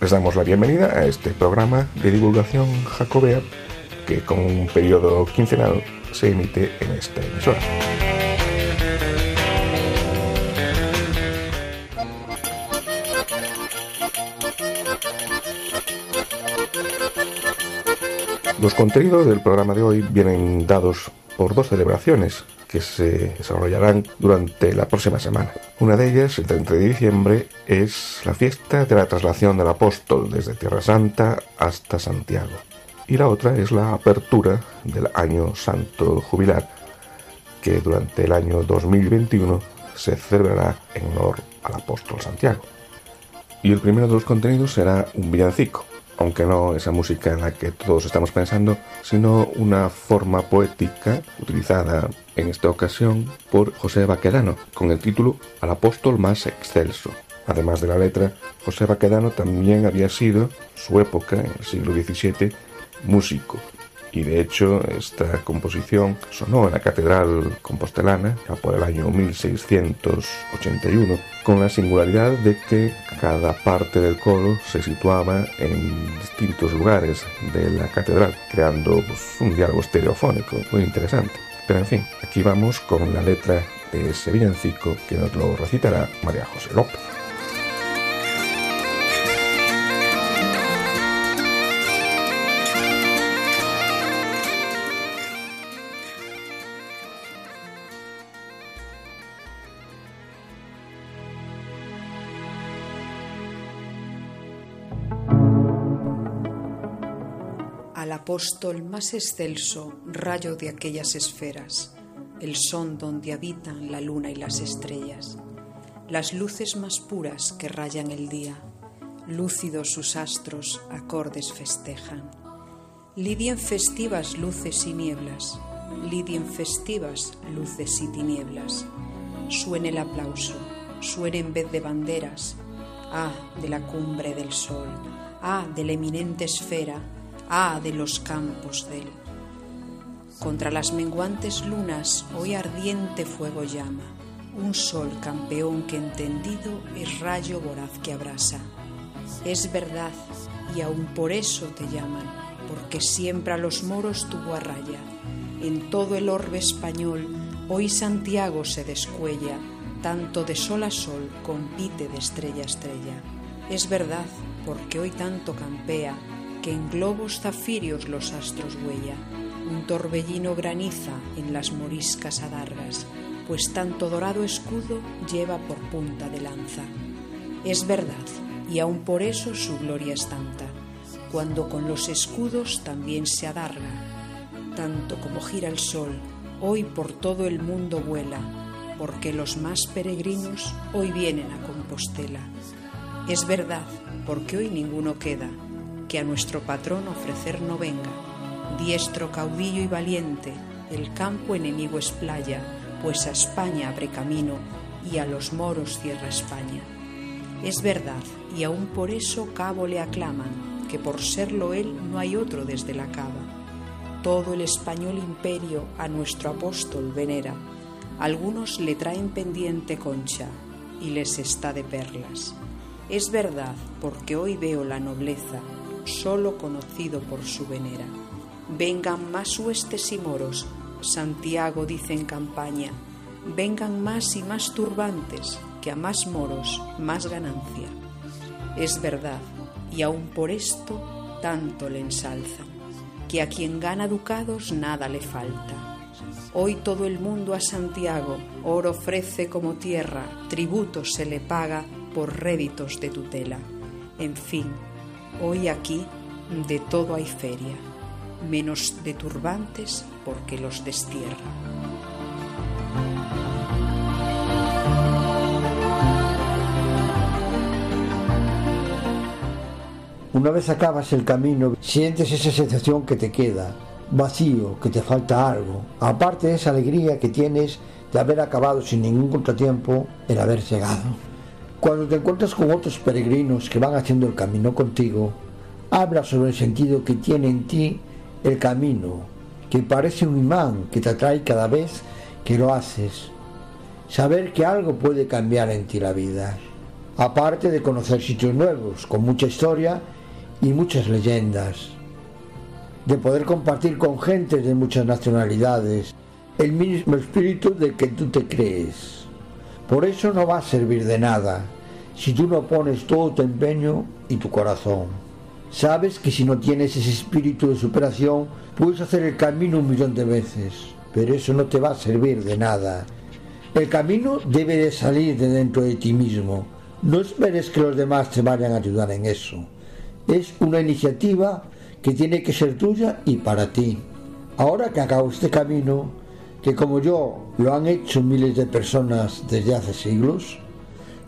Les damos la bienvenida a este programa de divulgación jacobea que con un periodo quincenal se emite en esta emisora. Los contenidos del programa de hoy vienen dados por dos celebraciones que se desarrollarán durante la próxima semana. Una de ellas, el 30 de diciembre, es la fiesta de la traslación del apóstol desde Tierra Santa hasta Santiago. Y la otra es la apertura del año santo jubilar, que durante el año 2021 se celebrará en honor al apóstol Santiago. Y el primero de los contenidos será un villancico, aunque no esa música en la que todos estamos pensando, sino una forma poética utilizada en esta ocasión por José Baquedano, con el título Al apóstol más excelso. Además de la letra, José Baquedano también había sido, su época, en el siglo XVII, músico y de hecho esta composición sonó en la Catedral Compostelana ya por el año 1681 con la singularidad de que cada parte del coro se situaba en distintos lugares de la catedral creando pues, un diálogo estereofónico muy interesante. Pero en fin, aquí vamos con la letra de ese villancico que nos lo recitará María José López. Apóstol más excelso, rayo de aquellas esferas, el son donde habitan la luna y las estrellas, las luces más puras que rayan el día, lúcidos sus astros, acordes festejan. Lidien festivas luces y nieblas, lidien festivas luces y tinieblas. Suene el aplauso, suene en vez de banderas, ah, de la cumbre del sol, ah, de la eminente esfera, ah de los campos del. Contra las menguantes lunas hoy ardiente fuego llama, un sol campeón que entendido es rayo voraz que abrasa. Es verdad, y aun por eso te llaman, porque siempre a los moros tuvo a raya. En todo el orbe español hoy Santiago se descuella, tanto de sol a sol compite de estrella a estrella. Es verdad, porque hoy tanto campea, que en globos zafirios los astros huella, un torbellino graniza en las moriscas adargas, pues tanto dorado escudo lleva por punta de lanza. Es verdad, y aun por eso su gloria es tanta, cuando con los escudos también se adarga, tanto como gira el sol, hoy por todo el mundo vuela, porque los más peregrinos hoy vienen a Compostela. Es verdad, porque hoy ninguno queda, que a nuestro patrón ofrecer no venga. Diestro, caudillo y valiente, el campo enemigo es playa, pues a España abre camino y a los moros cierra España. Es verdad, y aun por eso cabo le aclaman, que por serlo él no hay otro desde la cava. Todo el español imperio a nuestro apóstol venera. Algunos le traen pendiente concha y les está de perlas. Es verdad, porque hoy veo la nobleza solo conocido por su venera. Vengan más huestes y moros, Santiago dice en campaña, vengan más y más turbantes, que a más moros más ganancia. Es verdad, y aun por esto tanto le ensalzan, que a quien gana ducados nada le falta. Hoy todo el mundo a Santiago oro ofrece como tierra, tributo se le paga por réditos de tutela. En fin, Hoy aquí de todo hay feria, menos de turbantes porque los destierra. Una vez acabas el camino, sientes esa sensación que te queda, vacío, que te falta algo. Aparte de esa alegría que tienes de haber acabado sin ningún contratiempo el haber llegado. Cuando te encuentras con otros peregrinos que van haciendo el camino contigo, habla sobre el sentido que tiene en ti el camino, que parece un imán que te atrae cada vez que lo haces. Saber que algo puede cambiar en ti la vida. Aparte de conocer sitios nuevos, con mucha historia y muchas leyendas. De poder compartir con gente de muchas nacionalidades el mismo espíritu de que tú te crees. Por eso no va a servir de nada si tú no pones todo tu empeño y tu corazón. Sabes que si no tienes ese espíritu de superación, puedes hacer el camino un millón de veces, pero eso no te va a servir de nada. El camino debe de salir de dentro de ti mismo. No esperes que los demás te vayan a ayudar en eso. Es una iniciativa que tiene que ser tuya y para ti. Ahora que acabo este camino, que como yo lo han hecho miles de personas desde hace siglos,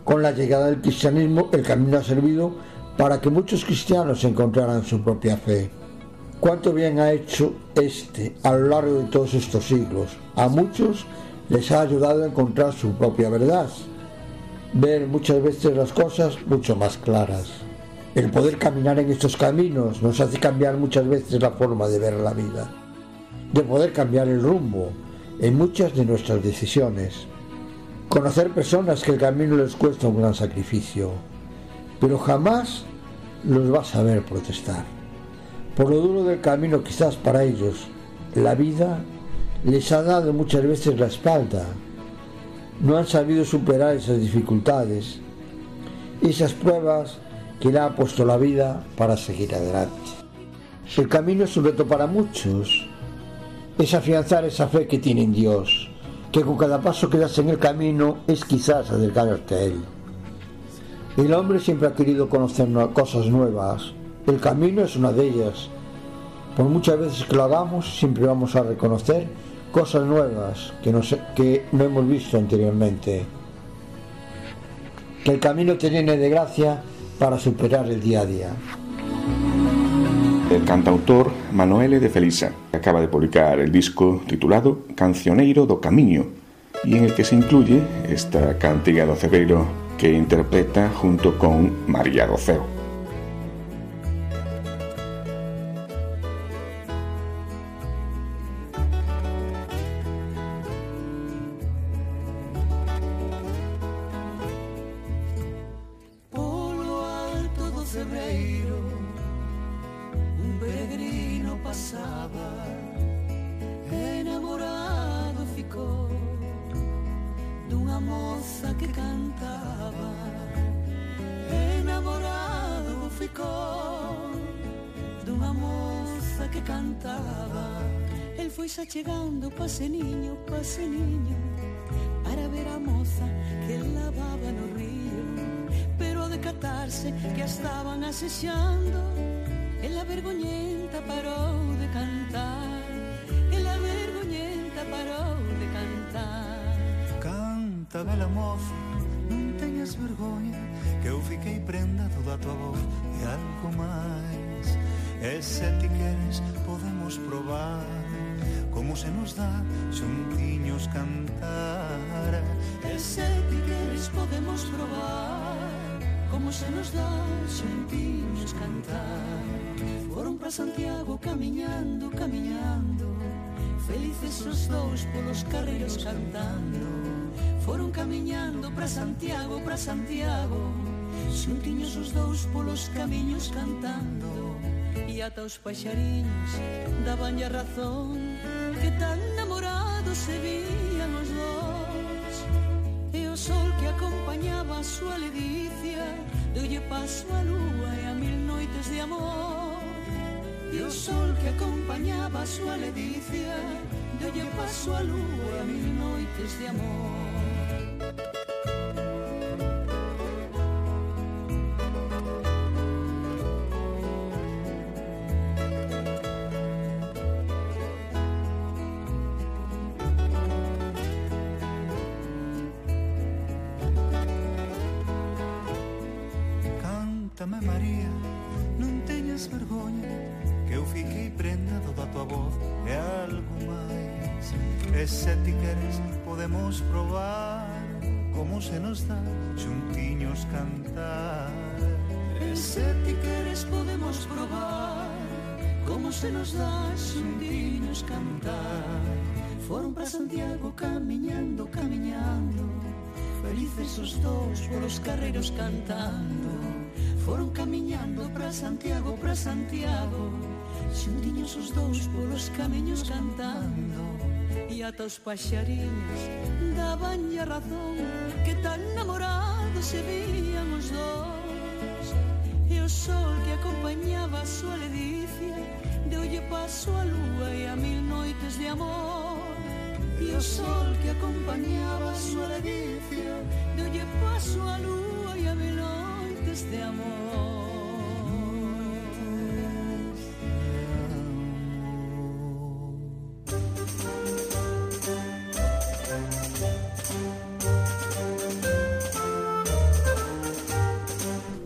con la llegada del cristianismo el camino ha servido para que muchos cristianos encontraran su propia fe. Cuánto bien ha hecho este a lo largo de todos estos siglos. A muchos les ha ayudado a encontrar su propia verdad, ver muchas veces las cosas mucho más claras. El poder caminar en estos caminos nos hace cambiar muchas veces la forma de ver la vida, de poder cambiar el rumbo en muchas de nuestras decisiones. Conocer personas que el camino les cuesta un gran sacrificio, pero jamás los vas a ver protestar. Por lo duro del camino quizás para ellos, la vida les ha dado muchas veces la espalda. No han sabido superar esas dificultades, esas pruebas que le ha puesto la vida para seguir adelante. El camino es un reto para muchos, es afianzar esa fe que tiene en Dios, que con cada paso que das en el camino es quizás acercarte a Él. El hombre siempre ha querido conocer cosas nuevas, el camino es una de ellas. Por muchas veces que lo hagamos, siempre vamos a reconocer cosas nuevas que no, que no hemos visto anteriormente. Que el camino te llene de gracia para superar el día a día. del cantautor Manuele de Felisa, que acaba de publicar el disco titulado Cancioneiro do Camiño, y en el que se incluye esta cantiga do Cebeiro que interpreta junto con María Roceo. de una moza que cantava. Ele foi já chegando, passeninho, niño, para ver a moza que lavava no rio. Pero de catarse que a estaban acechando, ela vergonhenta paró de cantar. Ela vergonhenta paró de cantar. Cantava a moza, no tengas vergonha que eu fiquei prendado da tua voz e algo mais. E se ti queres podemos probar como se nos dá xuntiños cantar. E se ti queres podemos probar como se nos dá xuntiños cantar. Foron para Santiago camiñando, camiñando, felices os dous polos carreiros cantando. Foron camiñando para Santiago, para Santiago Xuntiños os dous polos camiños cantando E ata os paxariños dabanlle a razón Que tan namorados se vían os dous. E o sol que acompañaba a súa ledicia Deulle paso a lúa e a mil noites de amor. E o sol que acompañaba a súa ledicia Deulle paso a lúa e a mil noites de amor. Escúchame María, non teñas vergoña Que eu fiquei prendado da tua voz e algo máis E se ti queres podemos probar Como se nos dá xuntiños cantar. E se ti queres podemos probar Como se nos dá xuntiños cantar. Foron para Santiago camiñando, camiñando Felices os dous polos carreiros cantando. Foron camiñando para Santiago, para Santiago Xuntiños os dous polos camiños cantando E ata os paxariños daban a razón Que tan namorados se vían os dous. E o sol que acompañaba a súa ledicia Deulle paso a lúa e a mil noites de amor. E o sol que acompañaba a súa ledicia Deulle paso a lúa amor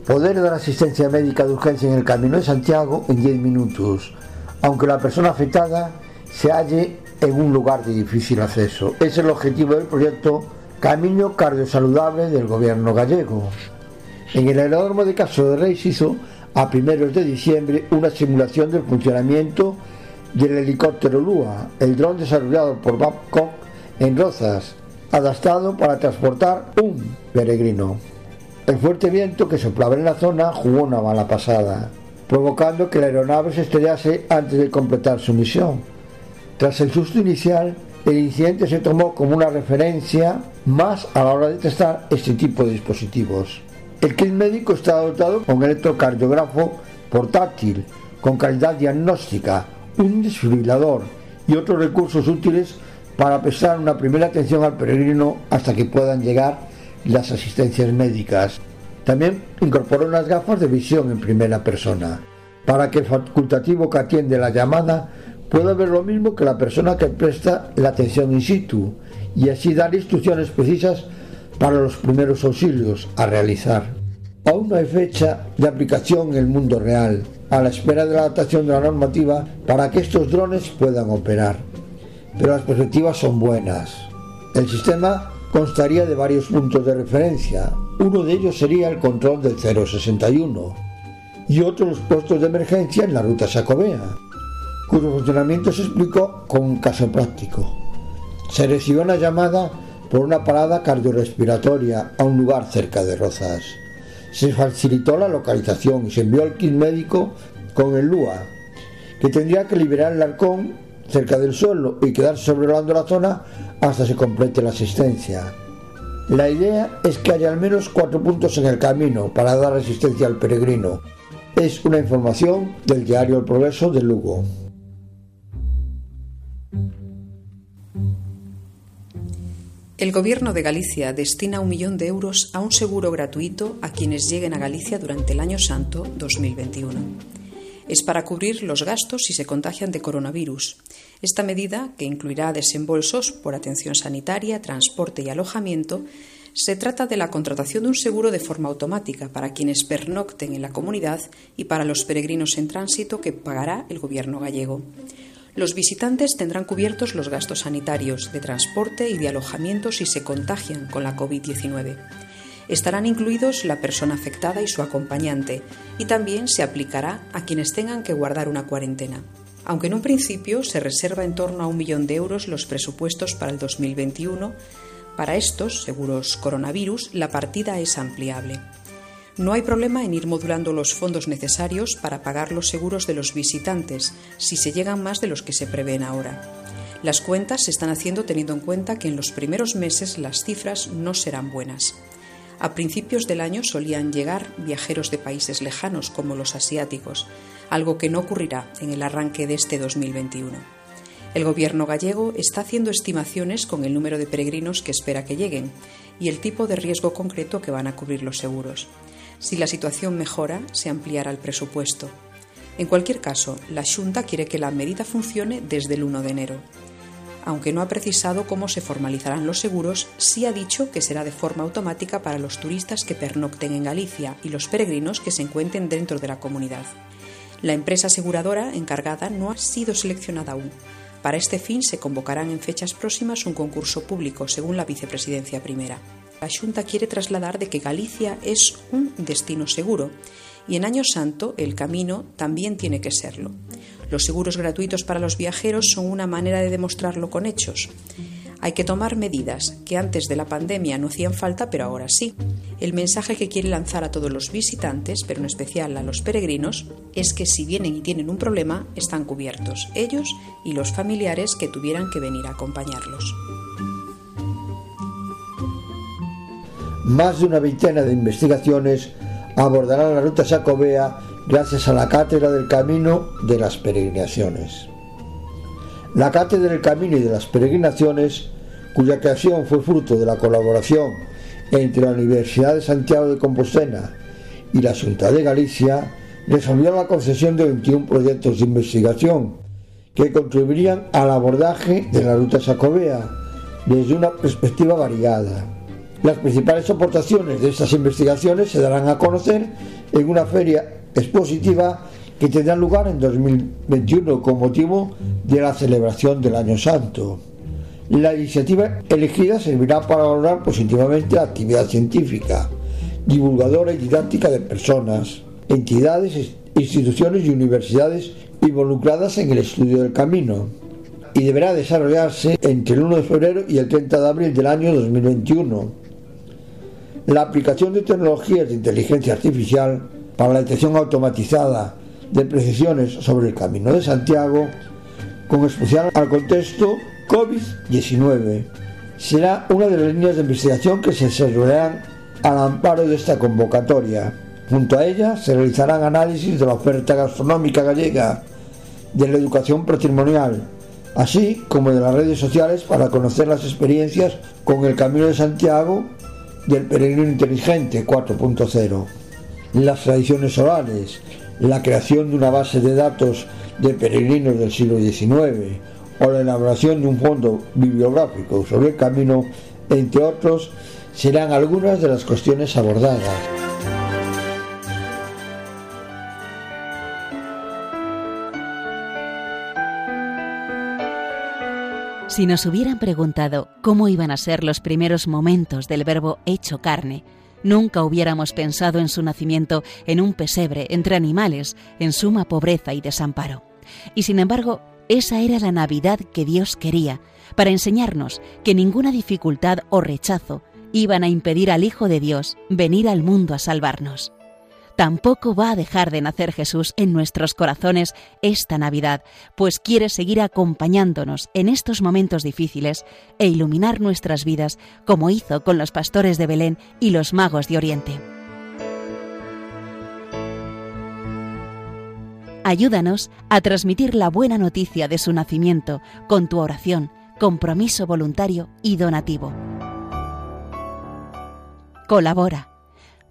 Poder dar asistencia médica de urgencia en el Camino de Santiago en 10 minutos, aunque la persona afectada se halle en un lugar de difícil acceso. Es el objetivo del proyecto Camino Cardiosaludable del gobierno gallego. En el aeródromo de Caso de Rey se hizo a primeros de diciembre una simulación del funcionamiento del helicóptero Lua, el dron desarrollado por Babcock en Rozas, adaptado para transportar un peregrino. El fuerte viento que soplaba en la zona jugó una mala pasada, provocando que la aeronave se estrellase antes de completar su misión. Tras el susto inicial, el incidente se tomó como una referencia más a la hora de testar este tipo de dispositivos. El kit médico está dotado con electrocardiógrafo portátil, con calidad diagnóstica, un desfibrilador y otros recursos útiles para prestar una primera atención al peregrino hasta que puedan llegar las asistencias médicas. También incorporó unas gafas de visión en primera persona, para que el facultativo que atiende la llamada pueda ver lo mismo que la persona que presta la atención in situ y así dar instrucciones precisas para los primeros auxilios a realizar. Aún no hay fecha de aplicación en el mundo real, a la espera de la adaptación de la normativa para que estos drones puedan operar. Pero las perspectivas son buenas. El sistema constaría de varios puntos de referencia. Uno de ellos sería el control del 061 y otro los puestos de emergencia en la ruta Sacobea, cuyo funcionamiento se explicó con un caso práctico. Se recibió una llamada por una parada cardiorrespiratoria a un lugar cerca de Rozas. Se facilitó la localización y se envió el kit médico con el LUA, que tendría que liberar el arcón cerca del suelo y quedar sobrevolando la zona hasta se complete la asistencia. La idea es que haya al menos cuatro puntos en el camino para dar asistencia al peregrino. Es una información del diario El Progreso de Lugo. El Gobierno de Galicia destina un millón de euros a un seguro gratuito a quienes lleguen a Galicia durante el Año Santo 2021 es para cubrir los gastos si se contagian de coronavirus. Esta medida, que incluirá desembolsos por atención sanitaria, transporte y alojamiento, se trata de la contratación de un seguro de forma automática para quienes pernocten en la comunidad y para los peregrinos en tránsito que pagará el Gobierno gallego. Los visitantes tendrán cubiertos los gastos sanitarios, de transporte y de alojamiento si se contagian con la COVID-19 estarán incluidos la persona afectada y su acompañante, y también se aplicará a quienes tengan que guardar una cuarentena. Aunque en un principio se reserva en torno a un millón de euros los presupuestos para el 2021, para estos seguros coronavirus la partida es ampliable. No hay problema en ir modulando los fondos necesarios para pagar los seguros de los visitantes, si se llegan más de los que se prevén ahora. Las cuentas se están haciendo teniendo en cuenta que en los primeros meses las cifras no serán buenas. A principios del año solían llegar viajeros de países lejanos como los asiáticos, algo que no ocurrirá en el arranque de este 2021. El gobierno gallego está haciendo estimaciones con el número de peregrinos que espera que lleguen y el tipo de riesgo concreto que van a cubrir los seguros. Si la situación mejora, se ampliará el presupuesto. En cualquier caso, la Junta quiere que la medida funcione desde el 1 de enero. aunque no ha precisado cómo se formalizarán los seguros, sí ha dicho que será de forma automática para los turistas que pernocten en Galicia y los peregrinos que se encuentren dentro de la comunidad. La empresa aseguradora encargada no ha sido seleccionada aún. Para este fin se convocarán en fechas próximas un concurso público, según la vicepresidencia primera. La Junta quiere trasladar de que Galicia es un destino seguro y en Año Santo el camino también tiene que serlo. Los seguros gratuitos para los viajeros son una manera de demostrarlo con hechos. Hay que tomar medidas que antes de la pandemia no hacían falta, pero ahora sí. El mensaje que quiere lanzar a todos los visitantes, pero en especial a los peregrinos, es que si vienen y tienen un problema, están cubiertos, ellos y los familiares que tuvieran que venir a acompañarlos. Más de una veintena de investigaciones abordarán la ruta sacobea gracias a la Cátedra del Camino de las Peregrinaciones. La Cátedra del Camino y de las Peregrinaciones, cuya creación fue fruto de la colaboración entre la Universidad de Santiago de Compostela y la Junta de Galicia, resolvió la concesión de 21 proyectos de investigación que contribuirían al abordaje de la ruta sacobea desde una perspectiva variada. Las principales aportaciones de estas investigaciones se darán a conocer en una feria expositiva que tendrá lugar en 2021 con motivo de la celebración del Año Santo. La iniciativa elegida servirá para valorar positivamente la actividad científica, divulgadora y didáctica de personas, entidades, instituciones y universidades involucradas en el estudio del camino y deberá desarrollarse entre el 1 de febrero y el 30 de abril del año 2021. La aplicación de tecnologías de inteligencia artificial para la detección automatizada de precisiones sobre el Camino de Santiago, con especial al contexto COVID-19. Será una de las líneas de investigación que se desarrollarán al amparo de esta convocatoria. Junto a ella se realizarán análisis de la oferta gastronómica gallega, de la educación patrimonial, así como de las redes sociales para conocer las experiencias con el Camino de Santiago del Peregrino Inteligente 4.0 las tradiciones orales, la creación de una base de datos de peregrinos del siglo XIX o la elaboración de un fondo bibliográfico sobre el camino, entre otros, serán algunas de las cuestiones abordadas. Si nos hubieran preguntado cómo iban a ser los primeros momentos del verbo hecho carne, Nunca hubiéramos pensado en su nacimiento en un pesebre, entre animales, en suma pobreza y desamparo. Y sin embargo, esa era la Navidad que Dios quería, para enseñarnos que ninguna dificultad o rechazo iban a impedir al Hijo de Dios venir al mundo a salvarnos tampoco va a dejar de nacer Jesús en nuestros corazones esta Navidad, pues quiere seguir acompañándonos en estos momentos difíciles e iluminar nuestras vidas como hizo con los pastores de Belén y los magos de Oriente. Ayúdanos a transmitir la buena noticia de su nacimiento con tu oración, compromiso voluntario y donativo. Colabora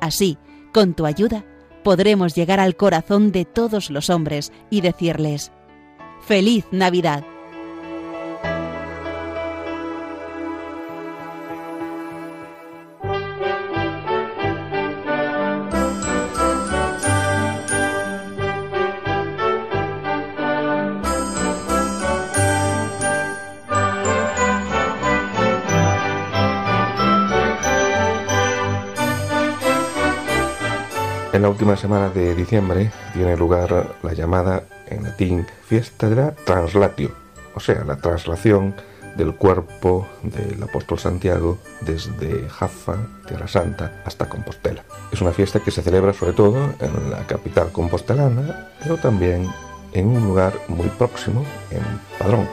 Así, con tu ayuda, podremos llegar al corazón de todos los hombres y decirles, ¡Feliz Navidad! La última semana de diciembre tiene lugar la llamada en latín fiesta de la translatio, o sea, la traslación del cuerpo del apóstol Santiago desde Jaffa, Tierra Santa, hasta Compostela. Es una fiesta que se celebra sobre todo en la capital compostelana, pero también en un lugar muy próximo, en Padrón,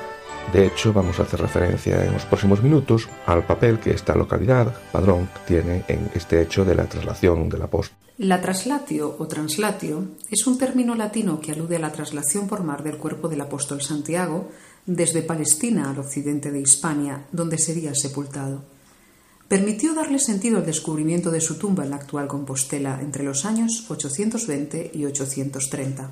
De hecho, vamos a hacer referencia en los próximos minutos al papel que esta localidad, Padrón, tiene en este hecho de la traslación del apóstol. La traslatio o translatio es un término latino que alude a la traslación por mar del cuerpo del apóstol Santiago desde Palestina al occidente de Hispania, donde sería sepultado. Permitió darle sentido al descubrimiento de su tumba en la actual Compostela entre los años 820 y 830.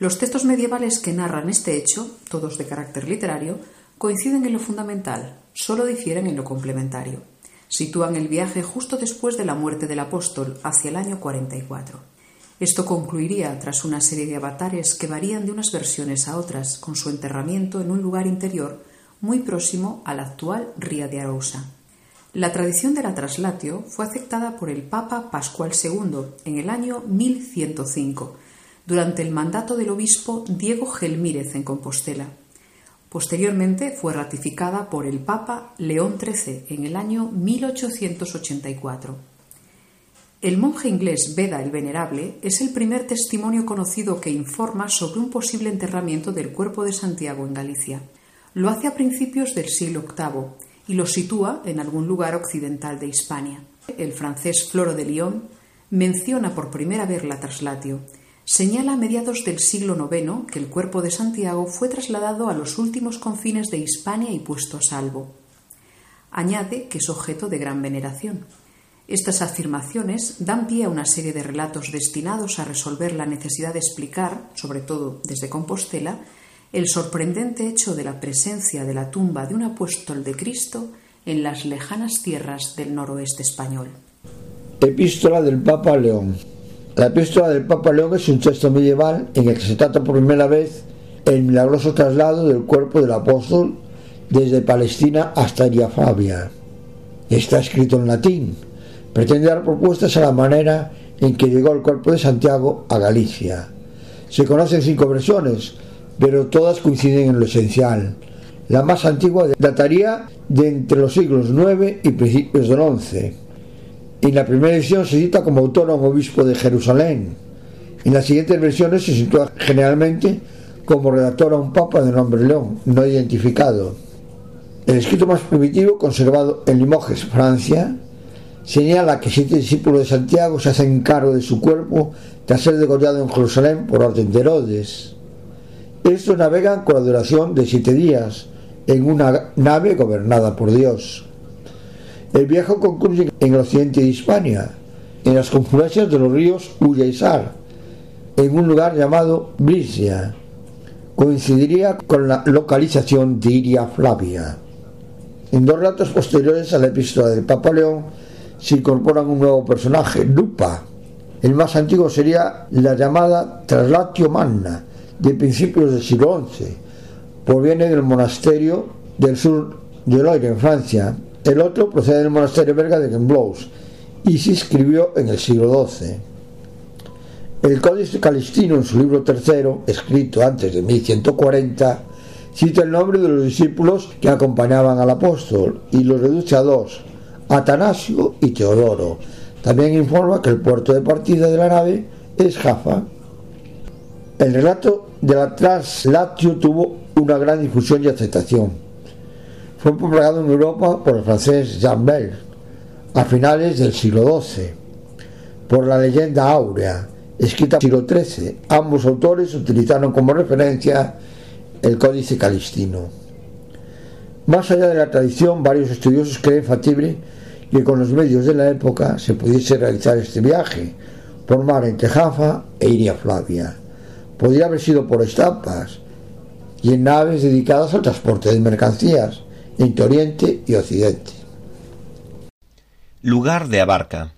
Los textos medievales que narran este hecho, todos de carácter literario, coinciden en lo fundamental, solo difieren en lo complementario. Sitúan el viaje justo después de la muerte del apóstol, hacia el año 44. Esto concluiría tras una serie de avatares que varían de unas versiones a otras, con su enterramiento en un lugar interior muy próximo a la actual Ría de Arousa. La tradición de la traslatio fue aceptada por el Papa Pascual II en el año 1105 durante el mandato del obispo Diego Gelmírez en Compostela. Posteriormente fue ratificada por el Papa León XIII en el año 1884. El monje inglés Beda el Venerable es el primer testimonio conocido que informa sobre un posible enterramiento del cuerpo de Santiago en Galicia. Lo hace a principios del siglo VIII y lo sitúa en algún lugar occidental de Hispania. El francés Floro de Lyon menciona por primera vez la traslatio señala a mediados del siglo IX que el cuerpo de Santiago fue trasladado a los últimos confines de Hispania y puesto a salvo. Añade que es objeto de gran veneración. Estas afirmaciones dan pie a una serie de relatos destinados a resolver la necesidad de explicar, sobre todo desde Compostela, el sorprendente hecho de la presencia de la tumba de un apóstol de Cristo en las lejanas tierras del noroeste español. Epístola del Papa León. La epístola del Papa León es un texto medieval en el que se trata por primera vez el milagroso traslado del cuerpo del apóstol desde Palestina hasta Fabia. Está escrito en latín. Pretende dar propuestas a la manera en que llegó el cuerpo de Santiago a Galicia. Se conocen cinco versiones, pero todas coinciden en lo esencial. La más antigua dataría de entre los siglos IX y principios del XI en la primera edición se cita como autor a un obispo de Jerusalén. En las siguientes versiones se sitúa generalmente como redactor a un papa de nombre León, no identificado. El escrito más primitivo, conservado en Limoges, Francia, señala que siete discípulos de Santiago se hacen cargo de su cuerpo tras ser degollado en Jerusalén por orden de Herodes. Estos navegan con la duración de siete días en una nave gobernada por Dios. El viaje concluye en el occidente de Hispania, en las confluencias de los ríos Ulla y Sar, en un lugar llamado Brisia. Coincidiría con la localización de Iria Flavia. En dos relatos posteriores a la epístola del Papa León se incorpora un nuevo personaje, Lupa. El más antiguo sería la llamada Traslatio Manna, de principios del siglo XI. Proviene del monasterio del sur de Loire, en Francia, el otro procede del monasterio belga de Gembloux y se escribió en el siglo XII. El Códice Calistino, en su libro tercero, escrito antes de 1140, cita el nombre de los discípulos que acompañaban al apóstol y los reduce a dos, Atanasio y Teodoro. También informa que el puerto de partida de la nave es Jaffa. El relato de la Translatio tuvo una gran difusión y aceptación fue propagado en Europa por el francés Jean Bell a finales del siglo XII, por la leyenda áurea, escrita en el siglo XIII. Ambos autores utilizaron como referencia el Códice Calistino. Más allá de la tradición, varios estudiosos creen factible que con los medios de la época se pudiese realizar este viaje por mar entre Jaffa e Iria Flavia. Podría haber sido por estampas y en naves dedicadas al transporte de mercancías, entre Oriente y Occidente. Lugar de Abarca.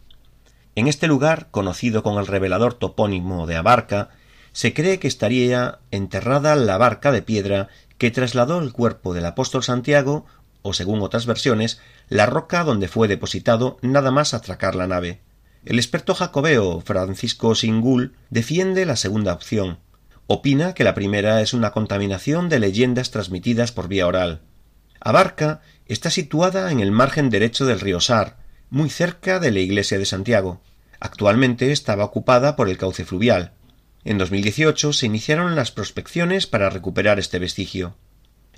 En este lugar, conocido con el revelador topónimo de Abarca, se cree que estaría enterrada la barca de piedra que trasladó el cuerpo del apóstol Santiago, o según otras versiones, la roca donde fue depositado nada más atracar la nave. El experto jacobeo Francisco Singul defiende la segunda opción. Opina que la primera es una contaminación de leyendas transmitidas por vía oral. Abarca está situada en el margen derecho del río Sar, muy cerca de la iglesia de Santiago. Actualmente estaba ocupada por el cauce fluvial. En 2018 se iniciaron las prospecciones para recuperar este vestigio.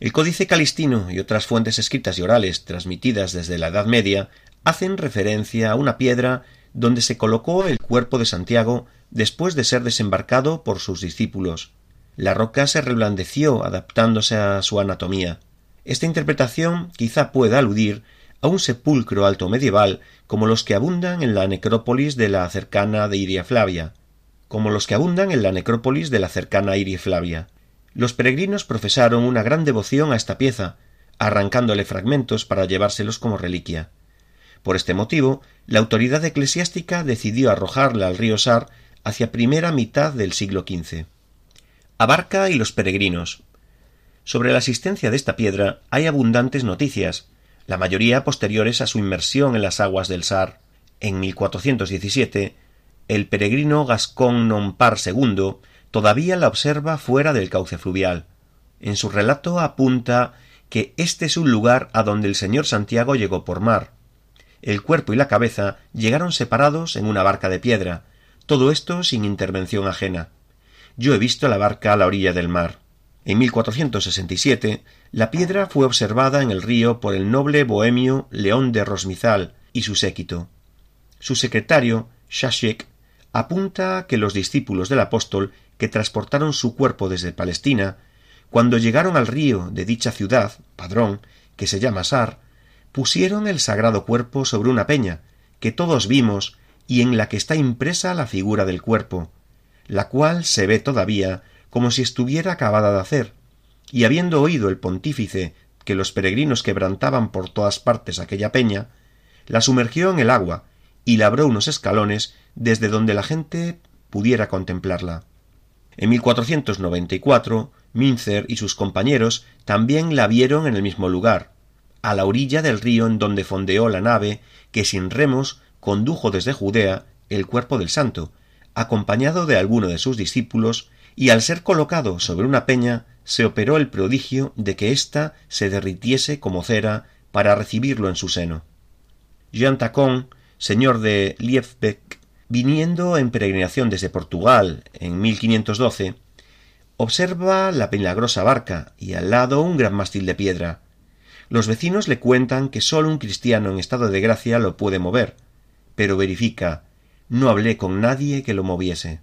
El Códice Calistino y otras fuentes escritas y orales transmitidas desde la Edad Media hacen referencia a una piedra donde se colocó el cuerpo de Santiago después de ser desembarcado por sus discípulos. La roca se reblandeció adaptándose a su anatomía. Esta interpretación quizá pueda aludir a un sepulcro alto medieval como los que abundan en la necrópolis de la cercana de Iria Flavia, como los que abundan en la necrópolis de la cercana Iria Flavia. Los peregrinos profesaron una gran devoción a esta pieza, arrancándole fragmentos para llevárselos como reliquia. Por este motivo, la autoridad eclesiástica decidió arrojarla al río Sar hacia primera mitad del siglo XV. Abarca y los peregrinos. Sobre la existencia de esta piedra hay abundantes noticias, la mayoría posteriores a su inmersión en las aguas del Sar. En 1417, el peregrino Gascón Nompar II todavía la observa fuera del cauce fluvial. En su relato apunta que este es un lugar a donde el señor Santiago llegó por mar. El cuerpo y la cabeza llegaron separados en una barca de piedra, todo esto sin intervención ajena. Yo he visto la barca a la orilla del mar. En 1467 la piedra fue observada en el río por el noble bohemio León de Rosmizal y su séquito. Su secretario, Shashik, apunta que los discípulos del apóstol que transportaron su cuerpo desde Palestina, cuando llegaron al río de dicha ciudad, Padrón, que se llama Sar, pusieron el sagrado cuerpo sobre una peña, que todos vimos y en la que está impresa la figura del cuerpo, la cual se ve todavía como si estuviera acabada de hacer, y habiendo oído el pontífice que los peregrinos quebrantaban por todas partes aquella peña, la sumergió en el agua y labró unos escalones desde donde la gente pudiera contemplarla. En 1494, Mincer y sus compañeros también la vieron en el mismo lugar, a la orilla del río en donde fondeó la nave que sin remos condujo desde Judea el cuerpo del santo, acompañado de alguno de sus discípulos, y al ser colocado sobre una peña se operó el prodigio de que ésta se derritiese como cera para recibirlo en su seno. Jean Tacon, señor de Liefbeck, viniendo en peregrinación desde Portugal en 1512, observa la milagrosa barca y al lado un gran mástil de piedra. Los vecinos le cuentan que sólo un cristiano en estado de gracia lo puede mover, pero verifica no hablé con nadie que lo moviese.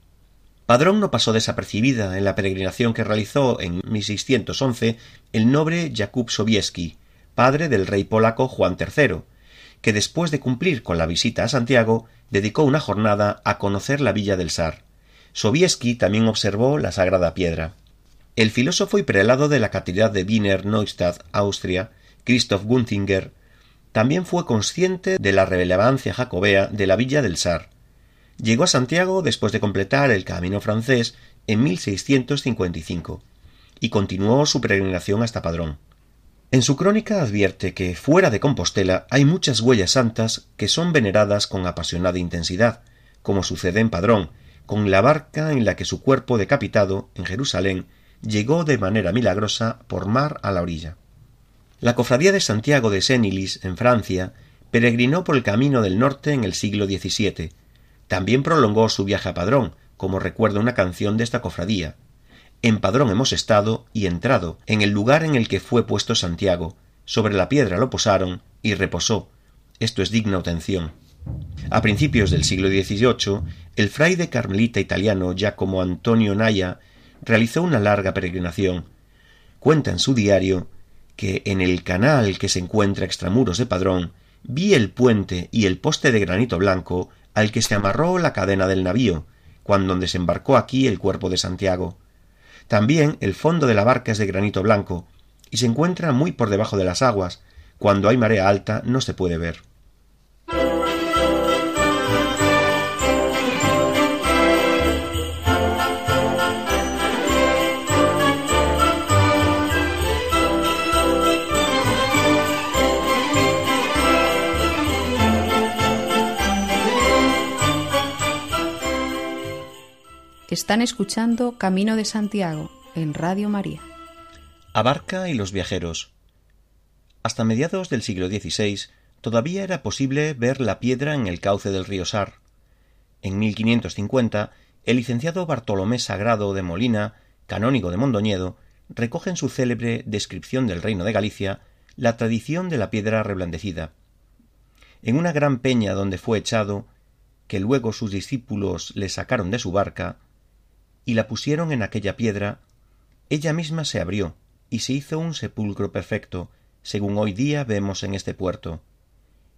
Padrón no pasó desapercibida en la peregrinación que realizó en 1611 el noble Jakub Sobieski, padre del rey polaco Juan III, que después de cumplir con la visita a Santiago dedicó una jornada a conocer la villa del Sar. Sobieski también observó la sagrada piedra. El filósofo y prelado de la catedral de Wiener Neustadt, Austria, Christoph Gunzinger, también fue consciente de la relevancia jacobea de la villa del Sar, Llegó a Santiago después de completar el camino francés en 1655 y continuó su peregrinación hasta Padrón. En su crónica advierte que fuera de Compostela hay muchas huellas santas que son veneradas con apasionada intensidad, como sucede en Padrón, con la barca en la que su cuerpo decapitado en Jerusalén llegó de manera milagrosa por mar a la orilla. La cofradía de Santiago de Sénilis, en Francia, peregrinó por el camino del norte en el siglo XVII, también prolongó su viaje a Padrón, como recuerda una canción de esta cofradía. En Padrón hemos estado y entrado, en el lugar en el que fue puesto Santiago. Sobre la piedra lo posaron y reposó. Esto es digna atención. A principios del siglo XVIII, el fraile carmelita italiano Giacomo Antonio Naya realizó una larga peregrinación. Cuenta en su diario que en el canal que se encuentra extramuros de Padrón vi el puente y el poste de granito blanco al que se amarró la cadena del navío, cuando desembarcó aquí el cuerpo de Santiago. También el fondo de la barca es de granito blanco, y se encuentra muy por debajo de las aguas, cuando hay marea alta no se puede ver. Están escuchando Camino de Santiago en Radio María. Abarca y los viajeros. Hasta mediados del siglo XVI todavía era posible ver la piedra en el cauce del río Sar. En 1550, el licenciado Bartolomé Sagrado de Molina, canónigo de Mondoñedo, recoge en su célebre descripción del reino de Galicia la tradición de la piedra reblandecida. En una gran peña donde fue echado, que luego sus discípulos le sacaron de su barca, y la pusieron en aquella piedra, ella misma se abrió, y se hizo un sepulcro perfecto, según hoy día vemos en este puerto.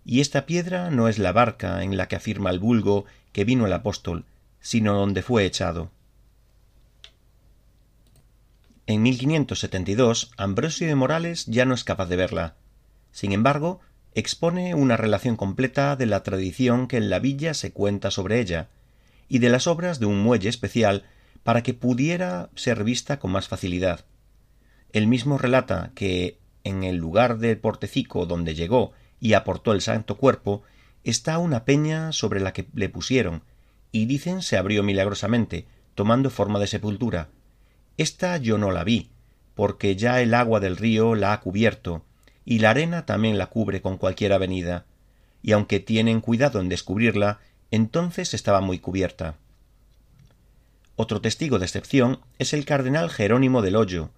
Y esta piedra no es la barca en la que afirma el vulgo que vino el apóstol, sino donde fue echado. En 1572, Ambrosio de Morales ya no es capaz de verla. Sin embargo, expone una relación completa de la tradición que en la villa se cuenta sobre ella, y de las obras de un muelle especial para que pudiera ser vista con más facilidad. Él mismo relata que en el lugar del portecico donde llegó y aportó el santo cuerpo está una peña sobre la que le pusieron, y dicen se abrió milagrosamente, tomando forma de sepultura, esta yo no la vi, porque ya el agua del río la ha cubierto, y la arena también la cubre con cualquier avenida, y aunque tienen cuidado en descubrirla, entonces estaba muy cubierta. Otro testigo de excepción es el cardenal Jerónimo del Hoyo,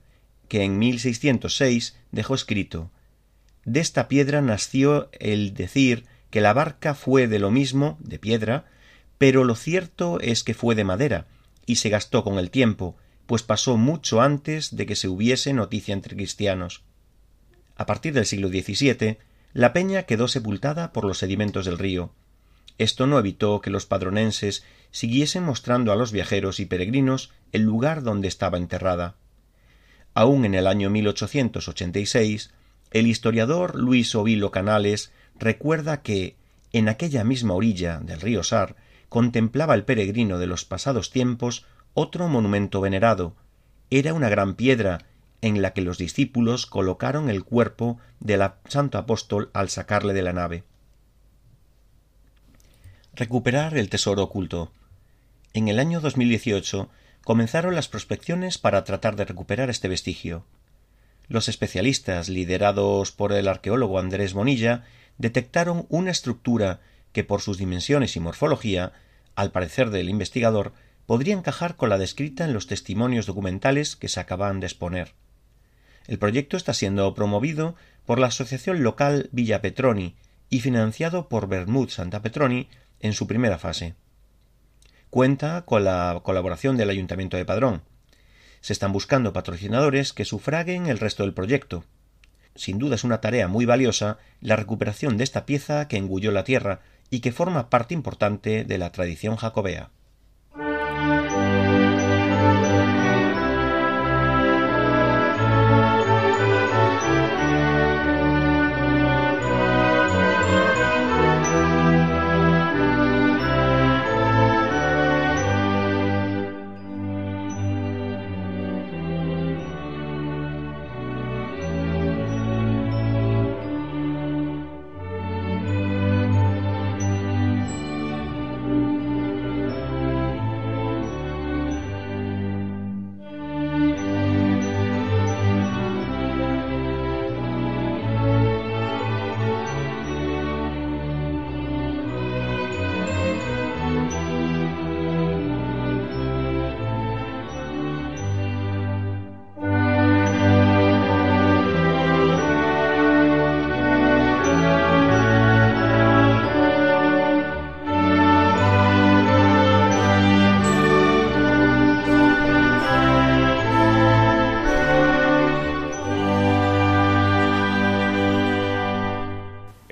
que en 1606 dejó escrito De esta piedra nació el decir que la barca fue de lo mismo, de piedra, pero lo cierto es que fue de madera, y se gastó con el tiempo, pues pasó mucho antes de que se hubiese noticia entre cristianos. A partir del siglo XVII, la peña quedó sepultada por los sedimentos del río. Esto no evitó que los padronenses siguiesen mostrando a los viajeros y peregrinos el lugar donde estaba enterrada. Aún en el año 1886, el historiador Luis Ovilo Canales recuerda que, en aquella misma orilla del río Sar, contemplaba el peregrino de los pasados tiempos otro monumento venerado. Era una gran piedra en la que los discípulos colocaron el cuerpo del santo apóstol al sacarle de la nave. Recuperar el tesoro oculto. En el año 2018 comenzaron las prospecciones para tratar de recuperar este vestigio. Los especialistas, liderados por el arqueólogo Andrés Bonilla, detectaron una estructura que por sus dimensiones y morfología, al parecer del investigador, podría encajar con la descrita en los testimonios documentales que se acaban de exponer. El proyecto está siendo promovido por la asociación local Villa Petroni y financiado por Bermud Santa Petroni en su primera fase. Cuenta con la colaboración del Ayuntamiento de Padrón. Se están buscando patrocinadores que sufraguen el resto del proyecto. Sin duda es una tarea muy valiosa la recuperación de esta pieza que engulló la tierra y que forma parte importante de la tradición jacobea.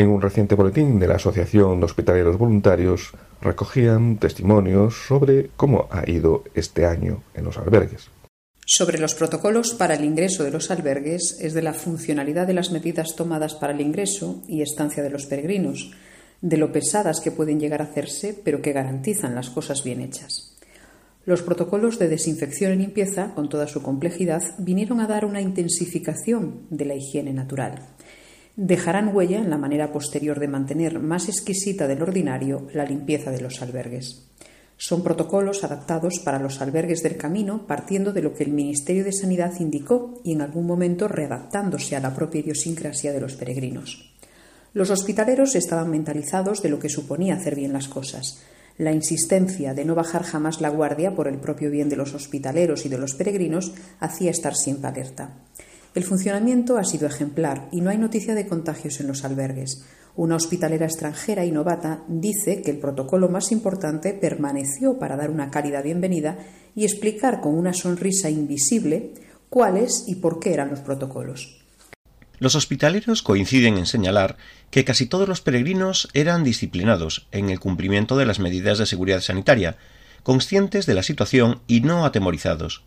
En un reciente boletín de la Asociación de Hospitaleros Voluntarios recogían testimonios sobre cómo ha ido este año en los albergues. Sobre los protocolos para el ingreso de los albergues es de la funcionalidad de las medidas tomadas para el ingreso y estancia de los peregrinos, de lo pesadas que pueden llegar a hacerse, pero que garantizan las cosas bien hechas. Los protocolos de desinfección y limpieza, con toda su complejidad, vinieron a dar una intensificación de la higiene natural dejarán huella en la manera posterior de mantener más exquisita del ordinario la limpieza de los albergues. Son protocolos adaptados para los albergues del camino partiendo de lo que el Ministerio de Sanidad indicó y en algún momento readaptándose a la propia idiosincrasia de los peregrinos. Los hospitaleros estaban mentalizados de lo que suponía hacer bien las cosas. La insistencia de no bajar jamás la guardia por el propio bien de los hospitaleros y de los peregrinos hacía estar siempre alerta. El funcionamiento ha sido ejemplar y no hay noticia de contagios en los albergues. Una hospitalera extranjera y novata dice que el protocolo más importante permaneció para dar una cálida bienvenida y explicar con una sonrisa invisible cuáles y por qué eran los protocolos. Los hospitaleros coinciden en señalar que casi todos los peregrinos eran disciplinados en el cumplimiento de las medidas de seguridad sanitaria, conscientes de la situación y no atemorizados.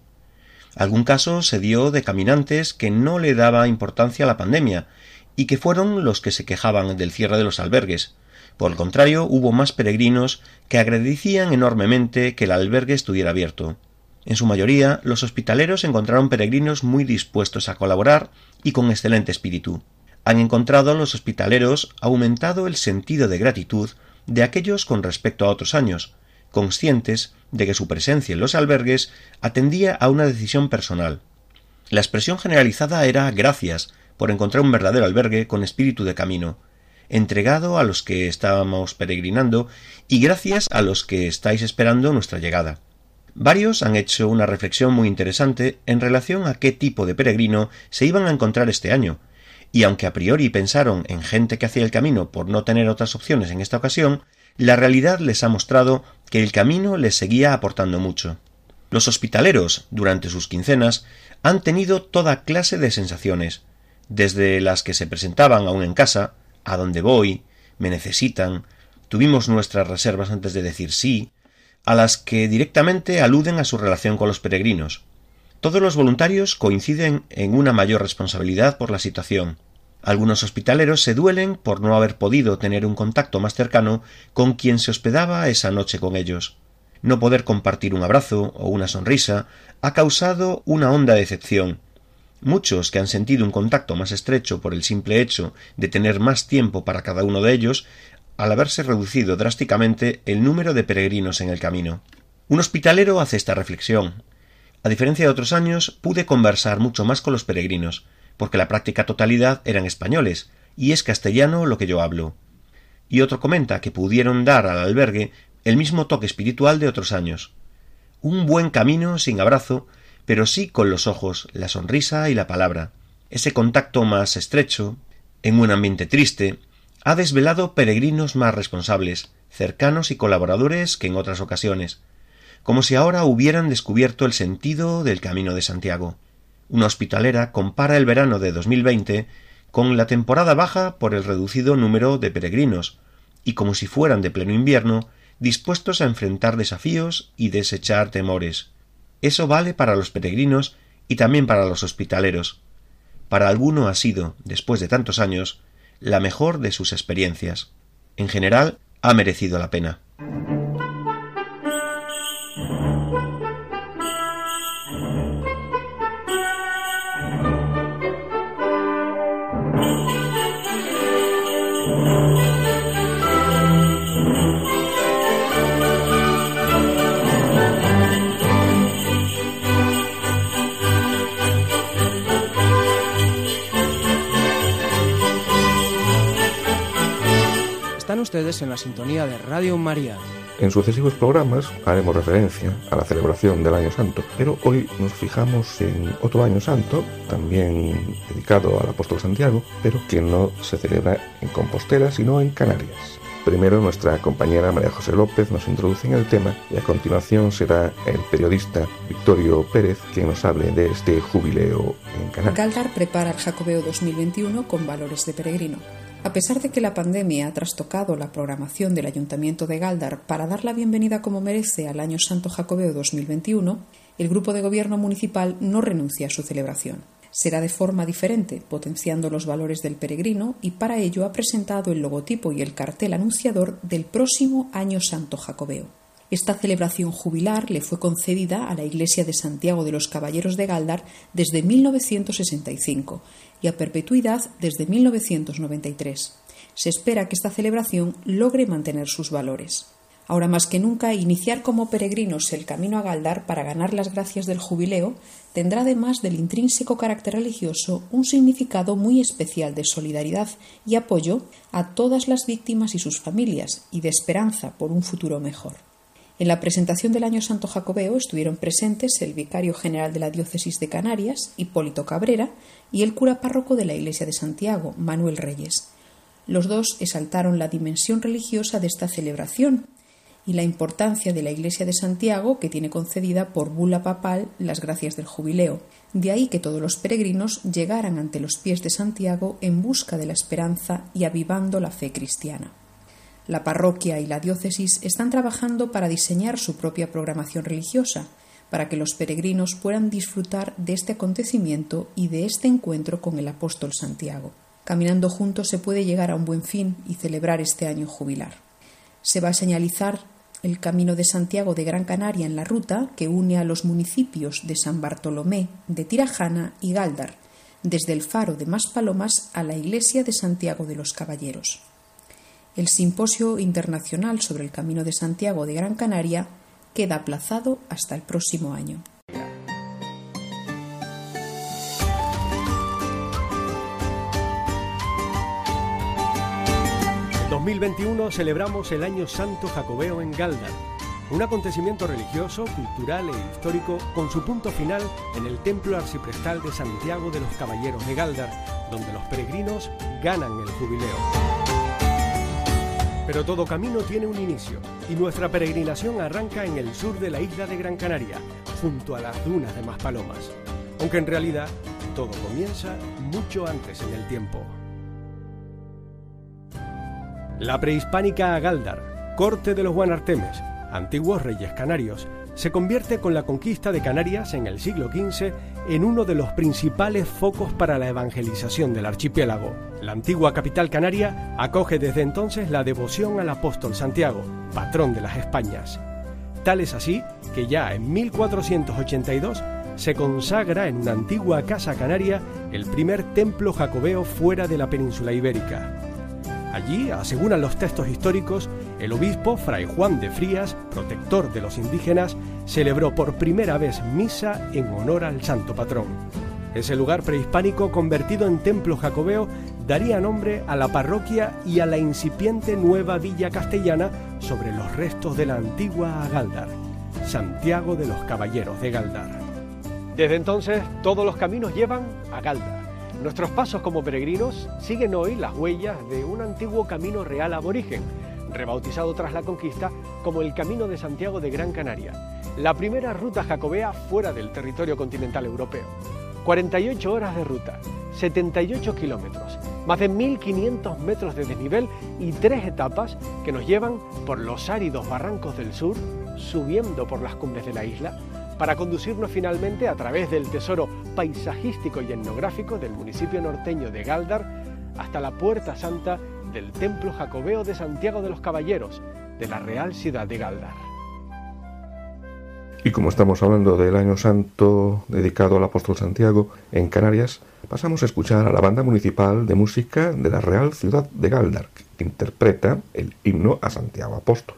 Algún caso se dio de caminantes que no le daba importancia a la pandemia y que fueron los que se quejaban del cierre de los albergues. Por el contrario, hubo más peregrinos que agradecían enormemente que el albergue estuviera abierto. En su mayoría, los hospitaleros encontraron peregrinos muy dispuestos a colaborar y con excelente espíritu. Han encontrado los hospitaleros aumentado el sentido de gratitud de aquellos con respecto a otros años, conscientes de que su presencia en los albergues atendía a una decisión personal. La expresión generalizada era gracias por encontrar un verdadero albergue con espíritu de camino, entregado a los que estábamos peregrinando y gracias a los que estáis esperando nuestra llegada. Varios han hecho una reflexión muy interesante en relación a qué tipo de peregrino se iban a encontrar este año, y aunque a priori pensaron en gente que hacía el camino por no tener otras opciones en esta ocasión, la realidad les ha mostrado que el camino les seguía aportando mucho. Los hospitaleros, durante sus quincenas, han tenido toda clase de sensaciones, desde las que se presentaban aún en casa, a dónde voy, me necesitan, tuvimos nuestras reservas antes de decir sí, a las que directamente aluden a su relación con los peregrinos. Todos los voluntarios coinciden en una mayor responsabilidad por la situación. Algunos hospitaleros se duelen por no haber podido tener un contacto más cercano con quien se hospedaba esa noche con ellos. No poder compartir un abrazo o una sonrisa ha causado una honda decepción. Muchos que han sentido un contacto más estrecho por el simple hecho de tener más tiempo para cada uno de ellos al haberse reducido drásticamente el número de peregrinos en el camino. Un hospitalero hace esta reflexión. A diferencia de otros años, pude conversar mucho más con los peregrinos, porque la práctica totalidad eran españoles, y es castellano lo que yo hablo. Y otro comenta que pudieron dar al albergue el mismo toque espiritual de otros años. Un buen camino sin abrazo, pero sí con los ojos, la sonrisa y la palabra. Ese contacto más estrecho, en un ambiente triste, ha desvelado peregrinos más responsables, cercanos y colaboradores que en otras ocasiones, como si ahora hubieran descubierto el sentido del camino de Santiago. Una hospitalera compara el verano de 2020 con la temporada baja por el reducido número de peregrinos, y como si fueran de pleno invierno, dispuestos a enfrentar desafíos y desechar temores. Eso vale para los peregrinos y también para los hospitaleros. Para alguno ha sido, después de tantos años, la mejor de sus experiencias. En general, ha merecido la pena. Ustedes en la sintonía de Radio María. En sucesivos programas haremos referencia a la celebración del Año Santo, pero hoy nos fijamos en otro Año Santo, también dedicado al apóstol Santiago, pero que no se celebra en Compostela, sino en Canarias. Primero nuestra compañera María José López nos introduce en el tema y a continuación será el periodista Victorio Pérez quien nos hable de este jubileo en Canarias. Galdar prepara el Jacobeo 2021 con valores de peregrino. A pesar de que la pandemia ha trastocado la programación del Ayuntamiento de Galdar para dar la bienvenida como merece al Año Santo Jacobeo 2021, el Grupo de Gobierno Municipal no renuncia a su celebración. Será de forma diferente, potenciando los valores del peregrino y para ello ha presentado el logotipo y el cartel anunciador del próximo Año Santo Jacobeo. Esta celebración jubilar le fue concedida a la Iglesia de Santiago de los Caballeros de Galdar desde 1965 y a perpetuidad desde 1993. Se espera que esta celebración logre mantener sus valores. Ahora más que nunca, iniciar como peregrinos el camino a Galdar para ganar las gracias del jubileo tendrá además del intrínseco carácter religioso un significado muy especial de solidaridad y apoyo a todas las víctimas y sus familias y de esperanza por un futuro mejor. En la presentación del Año Santo Jacobeo estuvieron presentes el vicario general de la Diócesis de Canarias, Hipólito Cabrera, y el cura párroco de la Iglesia de Santiago, Manuel Reyes. Los dos exaltaron la dimensión religiosa de esta celebración y la importancia de la Iglesia de Santiago, que tiene concedida por bula papal las gracias del jubileo. De ahí que todos los peregrinos llegaran ante los pies de Santiago en busca de la esperanza y avivando la fe cristiana. La parroquia y la diócesis están trabajando para diseñar su propia programación religiosa, para que los peregrinos puedan disfrutar de este acontecimiento y de este encuentro con el apóstol Santiago. Caminando juntos se puede llegar a un buen fin y celebrar este año jubilar. Se va a señalizar el Camino de Santiago de Gran Canaria en la ruta que une a los municipios de San Bartolomé, de Tirajana y Galdar, desde el faro de Maspalomas a la iglesia de Santiago de los Caballeros. El Simposio Internacional sobre el Camino de Santiago de Gran Canaria queda aplazado hasta el próximo año. 2021 celebramos el Año Santo Jacobeo en Galdar, un acontecimiento religioso, cultural e histórico con su punto final en el Templo Arciprestal de Santiago de los Caballeros de Galdar, donde los peregrinos ganan el jubileo. Pero todo camino tiene un inicio y nuestra peregrinación arranca en el sur de la isla de Gran Canaria, junto a las dunas de Maspalomas, aunque en realidad todo comienza mucho antes en el tiempo. La prehispánica Agaldar, corte de los Guanartemes, antiguos reyes canarios, se convierte con la conquista de Canarias en el siglo XV en uno de los principales focos para la evangelización del archipiélago. La antigua capital canaria acoge desde entonces la devoción al apóstol Santiago, patrón de las Españas. Tal es así que ya en 1482 se consagra en una antigua casa canaria el primer templo jacobeo fuera de la península ibérica. Allí, aseguran los textos históricos, el obispo Fray Juan de Frías, protector de los indígenas, celebró por primera vez misa en honor al santo patrón. Ese lugar prehispánico convertido en templo jacobeo daría nombre a la parroquia y a la incipiente nueva villa castellana sobre los restos de la antigua Galdar, Santiago de los Caballeros de Galdar. Desde entonces, todos los caminos llevan a Galdar Nuestros pasos como peregrinos siguen hoy las huellas de un antiguo camino real aborigen, rebautizado tras la conquista como el Camino de Santiago de Gran Canaria, la primera ruta jacobea fuera del territorio continental europeo. 48 horas de ruta, 78 kilómetros, más de 1.500 metros de desnivel y tres etapas que nos llevan por los áridos barrancos del sur, subiendo por las cumbres de la isla, para conducirnos finalmente a través del tesoro paisajístico y etnográfico del municipio norteño de Galdar hasta la puerta santa del Templo Jacobeo de Santiago de los Caballeros, de la Real Ciudad de Galdar. Y como estamos hablando del año santo dedicado al apóstol Santiago en Canarias, pasamos a escuchar a la banda municipal de música de la Real Ciudad de Galdar, que interpreta el himno a Santiago Apóstol.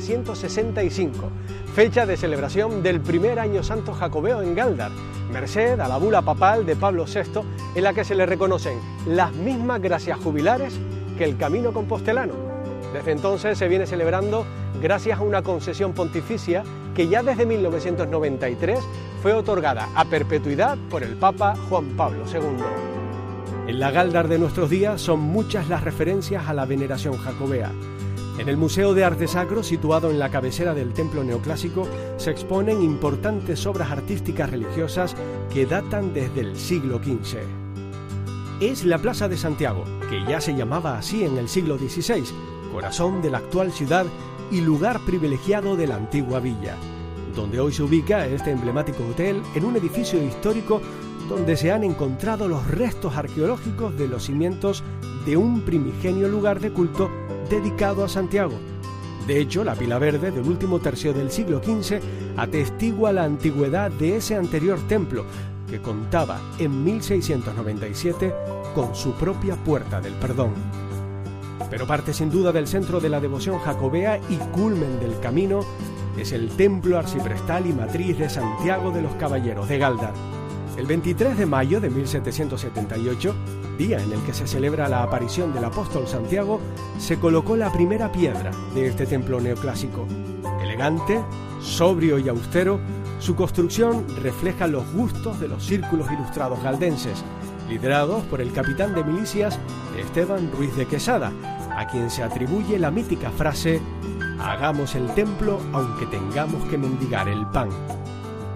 1965, fecha de celebración del primer año santo jacobeo en Galdar, merced a la bula papal de Pablo VI, en la que se le reconocen las mismas gracias jubilares que el camino compostelano. Desde entonces se viene celebrando gracias a una concesión pontificia que ya desde 1993 fue otorgada a perpetuidad por el Papa Juan Pablo II. En la Galdar de nuestros días son muchas las referencias a la veneración jacobea. En el Museo de Arte Sacro, situado en la cabecera del templo neoclásico, se exponen importantes obras artísticas religiosas que datan desde el siglo XV. Es la Plaza de Santiago, que ya se llamaba así en el siglo XVI, corazón de la actual ciudad y lugar privilegiado de la antigua villa, donde hoy se ubica este emblemático hotel en un edificio histórico donde se han encontrado los restos arqueológicos de los cimientos de un primigenio lugar de culto dedicado a Santiago. De hecho, la pila verde del último tercio del siglo XV atestigua la antigüedad de ese anterior templo, que contaba en 1697 con su propia puerta del perdón. Pero parte sin duda del centro de la devoción jacobea y culmen del camino es el templo arciprestal y matriz de Santiago de los Caballeros de Galdar. El 23 de mayo de 1778, día en el que se celebra la aparición del apóstol Santiago, se colocó la primera piedra de este templo neoclásico. Elegante, sobrio y austero, su construcción refleja los gustos de los círculos ilustrados galdenses, liderados por el capitán de milicias Esteban Ruiz de Quesada, a quien se atribuye la mítica frase Hagamos el templo aunque tengamos que mendigar el pan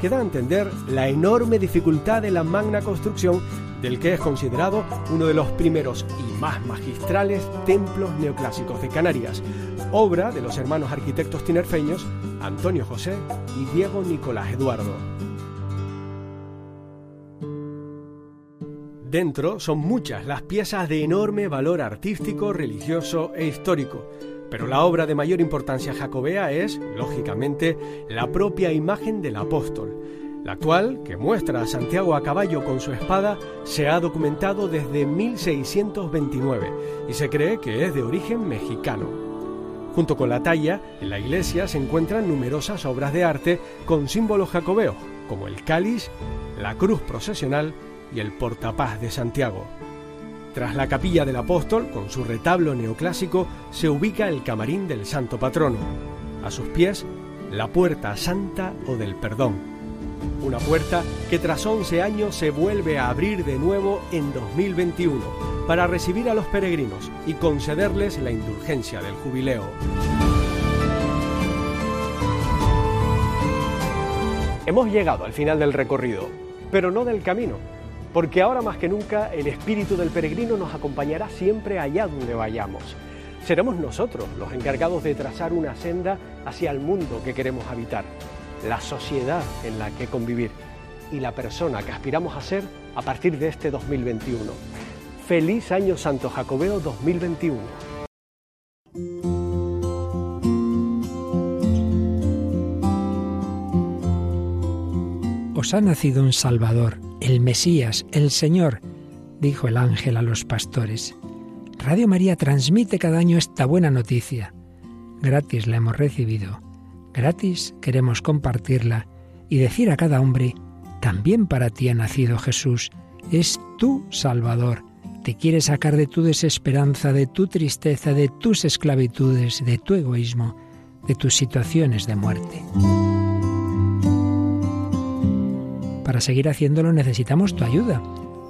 que da a entender la enorme dificultad de la magna construcción del que es considerado uno de los primeros y más magistrales templos neoclásicos de Canarias, obra de los hermanos arquitectos tinerfeños Antonio José y Diego Nicolás Eduardo. Dentro son muchas las piezas de enorme valor artístico, religioso e histórico, pero la obra de mayor importancia jacobea es, lógicamente, la propia imagen del apóstol. La actual, que muestra a Santiago a caballo con su espada, se ha documentado desde 1629 y se cree que es de origen mexicano. Junto con la talla, en la iglesia se encuentran numerosas obras de arte con símbolos jacobeos, como el cáliz, la cruz procesional y el portapaz de Santiago. Tras la capilla del apóstol, con su retablo neoclásico, se ubica el camarín del santo patrono. A sus pies, la puerta santa o del perdón. Una puerta que tras 11 años se vuelve a abrir de nuevo en 2021 para recibir a los peregrinos y concederles la indulgencia del jubileo. Hemos llegado al final del recorrido, pero no del camino porque ahora más que nunca el espíritu del peregrino nos acompañará siempre allá donde vayamos. Seremos nosotros los encargados de trazar una senda hacia el mundo que queremos habitar, la sociedad en la que convivir y la persona que aspiramos a ser a partir de este 2021. Feliz Año Santo Jacobeo 2021. Os ha nacido un Salvador el Mesías, el Señor, dijo el ángel a los pastores. Radio María transmite cada año esta buena noticia. Gratis la hemos recibido, gratis queremos compartirla y decir a cada hombre, también para ti ha nacido Jesús, es tu Salvador. Te quiere sacar de tu desesperanza, de tu tristeza, de tus esclavitudes, de tu egoísmo, de tus situaciones de muerte. Para seguir haciéndolo necesitamos tu ayuda,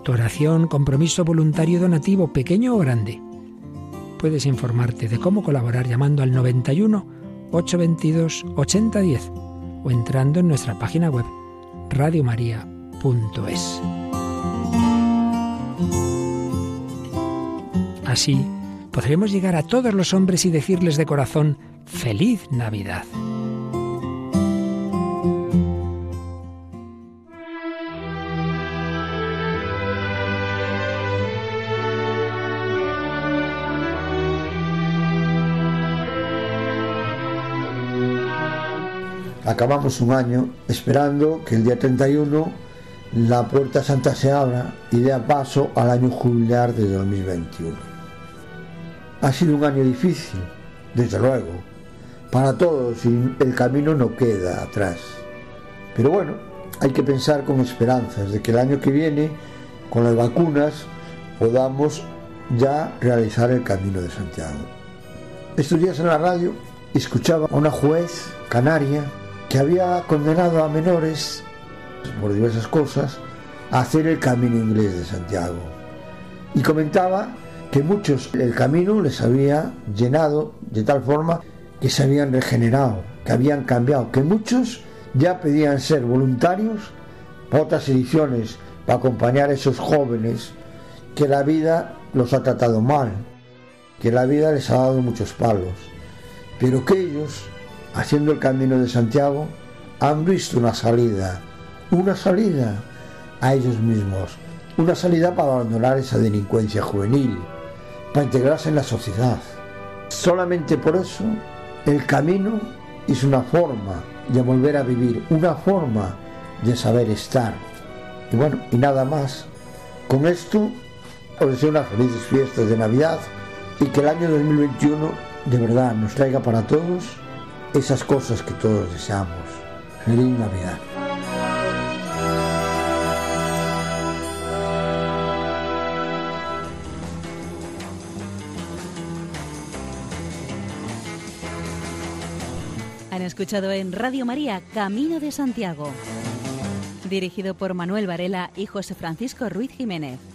tu oración, compromiso voluntario donativo, pequeño o grande. Puedes informarte de cómo colaborar llamando al 91 822 8010 o entrando en nuestra página web radiomaria.es. Así podremos llegar a todos los hombres y decirles de corazón, feliz Navidad. Acabamos un año esperando que el día 31 la puerta santa se abra y dé paso al año jubilar de 2021. Ha sido un año difícil, desde luego, para todos y el camino no queda atrás. Pero bueno, hay que pensar con esperanzas de que el año que viene, con las vacunas, podamos ya realizar el camino de Santiago. Estos en la radio escuchaba a una juez canaria que había condenado a menores por diversas cosas a hacer el camino inglés de Santiago. Y comentaba que muchos el camino les había llenado de tal forma que se habían regenerado, que habían cambiado, que muchos ya pedían ser voluntarios para otras ediciones, para acompañar a esos jóvenes que la vida los ha tratado mal, que la vida les ha dado muchos palos, pero que ellos, haciendo el camino de Santiago, han visto una salida, una salida a ellos mismos, una salida para abandonar esa delincuencia juvenil, para integrarse en la sociedad. Solamente por eso el camino es una forma de volver a vivir, una forma de saber estar. Y bueno, y nada más. Con esto os deseo unas felices fiestas de Navidad y que el año 2021 de verdad nos traiga para todos esas cosas que todos deseamos. Feliz Navidad. Han escuchado en Radio María Camino de Santiago, dirigido por Manuel Varela y José Francisco Ruiz Jiménez.